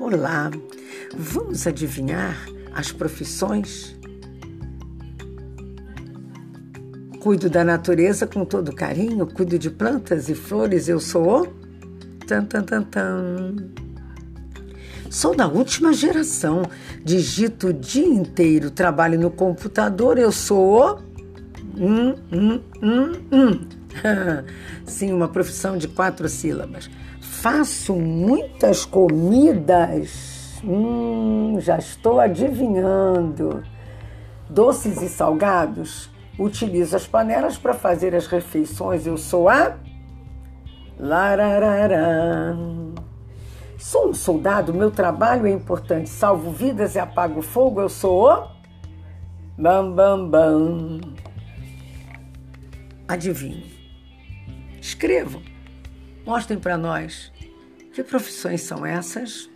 Olá, vamos adivinhar as profissões? Cuido da natureza com todo carinho, cuido de plantas e flores, eu sou o. Tan, tan, tan, tan. Sou da última geração, digito o dia inteiro, trabalho no computador, eu sou o. Hum, hum, hum, hum. Sim, uma profissão de quatro sílabas. Faço muitas comidas. Hum, já estou adivinhando. Doces e salgados. Utilizo as panelas para fazer as refeições. Eu sou a. Larararã. Sou um soldado, meu trabalho é importante. Salvo vidas e apago fogo. Eu sou o. Bam, bam, bam. Adivinhe. Escrevam. Mostrem para nós que profissões são essas.